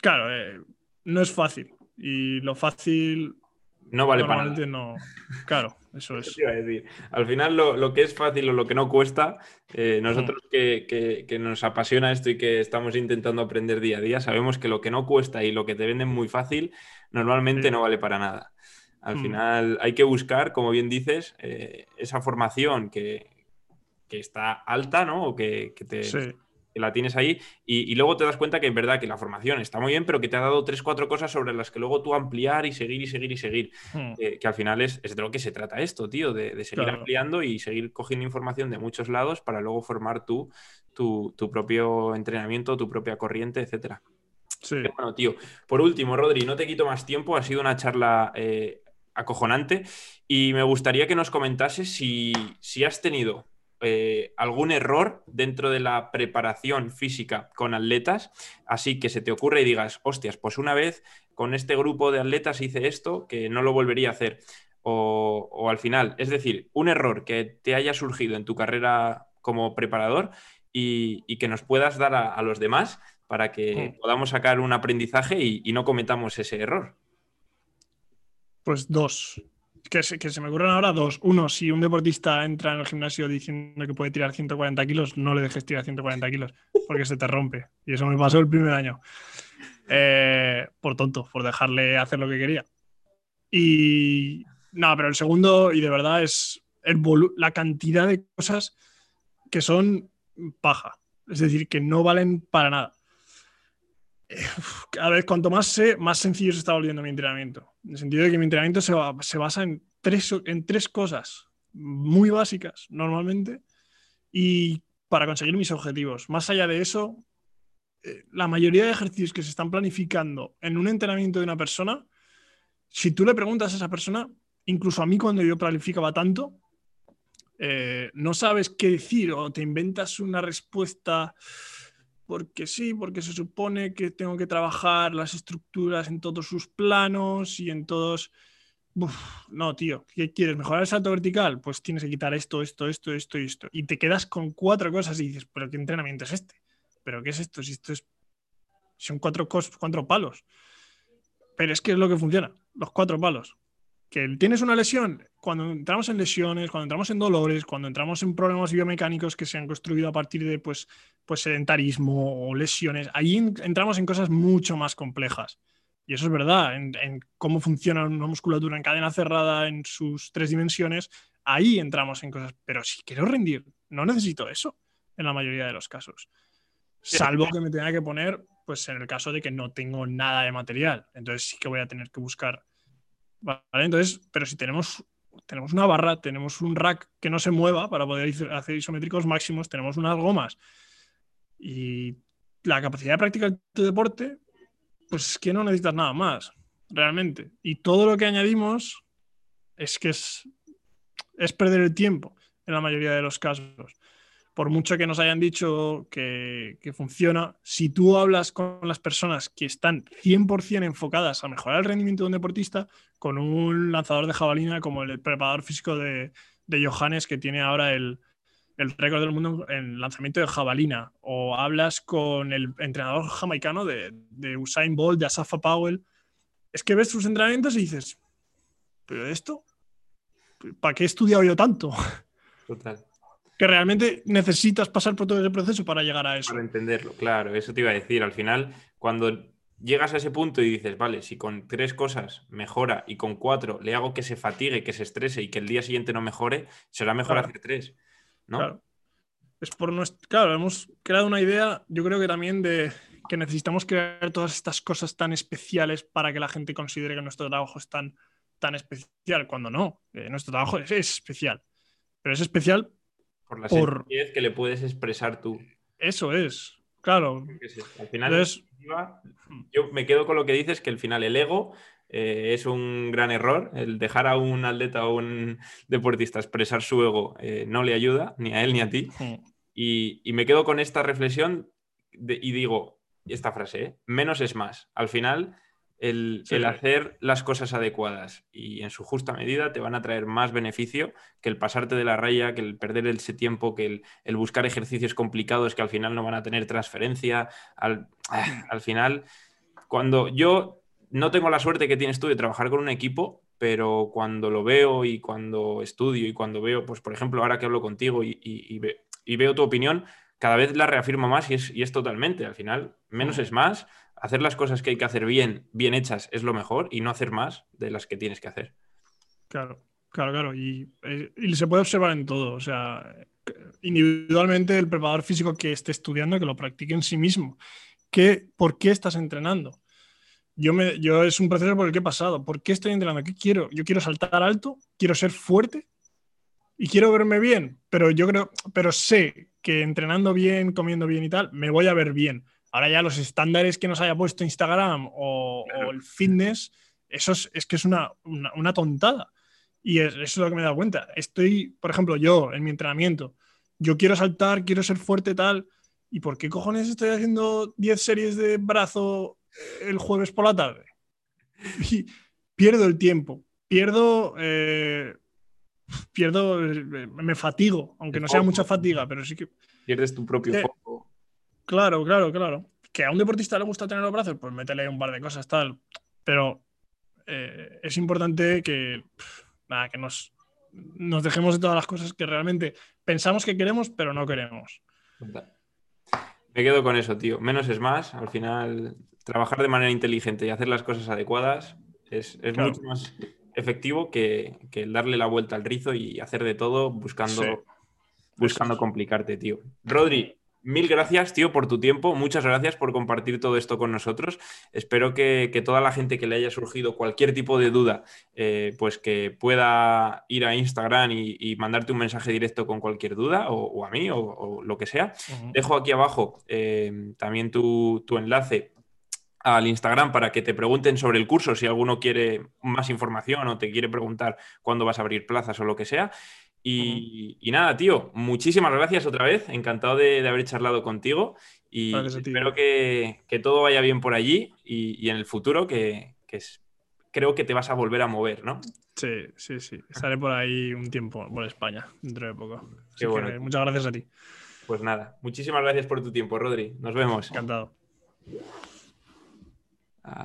claro, eh, no es fácil. Y lo fácil no vale para nada. No. Claro, eso *laughs* es. Al final, lo, que es fácil o lo que no cuesta, eh, nosotros que, que, nos apasiona esto y que estamos intentando aprender día a día, sabemos que lo que no cuesta y lo que te venden muy fácil, normalmente no vale para nada. Al mm. final hay que buscar, como bien dices, eh, esa formación que, está alta, ¿no? O que, te, la tienes ahí y, luego te das cuenta que es verdad que la formación está muy bien, pero que te ha dado tres, cuatro cosas sobre las que luego tú ampliar y seguir y seguir y seguir. Mm. que al final es, de lo que se trata esto, tío, de, seguir ampliando y seguir cogiendo información de muchos lados para luego formar tú, tu, propio entrenamiento, tu propia corriente, etcétera. Sí. bueno, tío. Por último, Rodri, no te quito más tiempo. Ha sido una charla eh, acojonante. Y me gustaría que nos comentases si, has tenido eh, algún error dentro de la preparación física con atletas, así que se te ocurre y digas, hostias, pues una vez con este grupo de atletas hice esto que no lo volvería a hacer. O, al final, es decir, un error que te haya surgido en tu carrera como preparador y, que nos puedas dar a, los demás para que Mm. podamos sacar un aprendizaje y, y no cometamos ese error. Pues dos. Que se, me ocurren ahora dos. Uno, si un deportista entra en el gimnasio diciendo que puede tirar 140 kilos, no le dejes tirar 140 kilos, porque se te rompe. Y eso me pasó el primer año. Eh, por tonto, por dejarle hacer lo que quería. Y no, pero el segundo, y de verdad, es el la cantidad de cosas que son paja. Es decir, que no valen para nada. Eh, Cada vez, cuanto más sé, más sencillo se está volviendo mi entrenamiento. En el sentido de que mi entrenamiento se, ba- se basa en tres, en tres cosas muy básicas, normalmente, y para conseguir mis objetivos. Más allá de eso, eh, la mayoría de ejercicios que se están planificando en un entrenamiento de una persona, si tú le preguntas a esa persona, incluso a mí cuando yo planificaba tanto, eh, no sabes qué decir o te inventas una respuesta porque sí, porque se supone que tengo que trabajar las estructuras en todos sus planos y en todos... No, tío, ¿qué quieres? ¿Mejorar el salto vertical? Pues tienes que quitar esto, esto, esto, esto y esto. Y te quedas con cuatro cosas y dices, ¿pero qué entrenamiento es este? ¿Pero qué es esto? Si esto es... Son cuatro, cuatro palos. Pero es que es lo que funciona, los cuatro palos. Que tienes una lesión, cuando entramos en lesiones, cuando entramos en dolores, cuando entramos en problemas biomecánicos que se han construido a partir de pues, pues sedentarismo o lesiones, ahí en- entramos en cosas mucho más complejas. Y eso es verdad, en, en cómo funciona una musculatura en cadena cerrada en sus tres dimensiones, ahí entramos en cosas. Pero si quiero rendir, no necesito eso en la mayoría de los casos. Salvo que me tenga que poner, pues en el caso de que no tengo nada de material. Entonces sí que voy a tener que buscar. ¿vale? Entonces, pero si tenemos, tenemos una barra, tenemos un rack que no se mueva para poder hacer isométricos máximos, tenemos unas gomas y la capacidad de practicar tu deporte, pues es que no necesitas nada más, realmente. Y todo lo que añadimos es que es, es perder el tiempo en la mayoría de los casos. Por mucho que nos hayan dicho que, funciona, si tú hablas con las personas que están 100% enfocadas a mejorar el rendimiento de un deportista, con un lanzador de jabalina como el preparador físico de, de Johannes, que tiene ahora el, el récord del mundo en lanzamiento de jabalina, o hablas con el entrenador jamaicano de, de Usain Bolt, de Asafa Powell, es que ves sus entrenamientos y dices, ¿pero esto? ¿Para qué he estudiado yo tanto? Total. Que realmente necesitas pasar por todo ese proceso para llegar a eso. Para entenderlo, claro, eso te iba a decir. Al final, cuando llegas a ese punto y dices, vale, si con tres cosas mejora y con cuatro le hago que se fatigue, que se estrese y que el día siguiente no mejore, será mejor Claro. hacer tres, ¿no? Claro. Es por nuestro, claro, hemos creado una idea, yo creo que también de que necesitamos crear todas estas cosas tan especiales para que la gente considere que nuestro trabajo es tan, tan especial, cuando no, eh, nuestro trabajo es, es especial. Pero es especial, Por la Por- que le puedes expresar tú. eso es, claro. Al final, Entonces- yo me quedo con lo que dices, que al final el ego eh, es un gran error. El dejar a un atleta o un deportista expresar su ego eh, no le ayuda, ni a él ni a ti. Y, y me quedo con esta reflexión de- y digo esta frase, ¿eh? menos es más. Al final, el, Sí. el hacer las cosas adecuadas y en su justa medida te van a traer más beneficio que el pasarte de la raya, que el perder ese tiempo, que el, el buscar ejercicios complicados que al final no van a tener transferencia. Al, ah, al final, cuando yo no tengo la suerte que tienes tú de trabajar con un equipo, pero cuando lo veo y cuando estudio y cuando veo, pues por ejemplo, ahora que hablo contigo y, y- y ve- y veo tu opinión, cada vez la reafirmo más y es, y es totalmente. Al final, menos es más. Hacer las cosas que hay que hacer bien, bien hechas, es lo mejor y no hacer más de las que tienes que hacer. Claro, claro, claro. Y, eh, y se puede observar en todo. O sea, individualmente el preparador físico que esté estudiando, que lo practique en sí mismo. ¿Qué, ¿Por qué estás entrenando? Yo, me, yo es un proceso por el que he pasado. ¿Por qué estoy entrenando? ¿Qué quiero? Yo quiero saltar alto, quiero ser fuerte y quiero verme bien, pero yo creo, pero sé que entrenando bien, comiendo bien y tal, me voy a ver bien. Ahora ya los estándares que nos haya puesto Instagram o, o el fitness, eso es, es que es una, una, una tontada. Y es- eso es lo que me he dado cuenta. Estoy, por ejemplo, yo en mi entrenamiento, yo quiero saltar, quiero ser fuerte, tal. ¿Y por qué cojones estoy haciendo 10 series de brazo el jueves por la tarde? *laughs* Y pierdo el tiempo, pierdo, eh, pierdo, eh, me fatigo, aunque El no sea foco. mucha fatiga, pero sí que, Pierdes tu propio Sí. foco. Claro, claro, claro. que a un deportista le gusta tener los brazos, pues métele un par de cosas, tal. Pero eh, es importante que, nada, que nos, nos dejemos de todas las cosas que realmente pensamos que queremos, pero no queremos. Me quedo con eso, tío. Menos es más. Al final, trabajar de manera inteligente y hacer las cosas adecuadas es, mucho más efectivo que, darle la vuelta al rizo y hacer de todo buscando, buscando complicarte, tío. Rodri, Mil gracias, tío, por tu tiempo. Muchas gracias por compartir todo esto con nosotros. Espero que, toda la gente que le haya surgido cualquier tipo de duda, eh, pues que pueda ir a Instagram y, mandarte un mensaje directo con cualquier duda, o, a mí, o, lo que sea. Dejo aquí abajo eh, también tu, tu enlace al Instagram para que te pregunten sobre el curso si alguno quiere más información o te quiere preguntar cuándo vas a abrir plazas o lo que sea. Y, nada, tío, muchísimas gracias otra vez. Encantado de, haber charlado contigo. Y espero que, todo vaya bien por allí y, en el futuro, que, creo que te vas a volver a mover, ¿no? Sí, sí, sí. Estaré por ahí un tiempo, por España, dentro de poco. muchas gracias a ti. Pues nada, muchísimas gracias por tu tiempo, Rodri. Nos vemos. Encantado.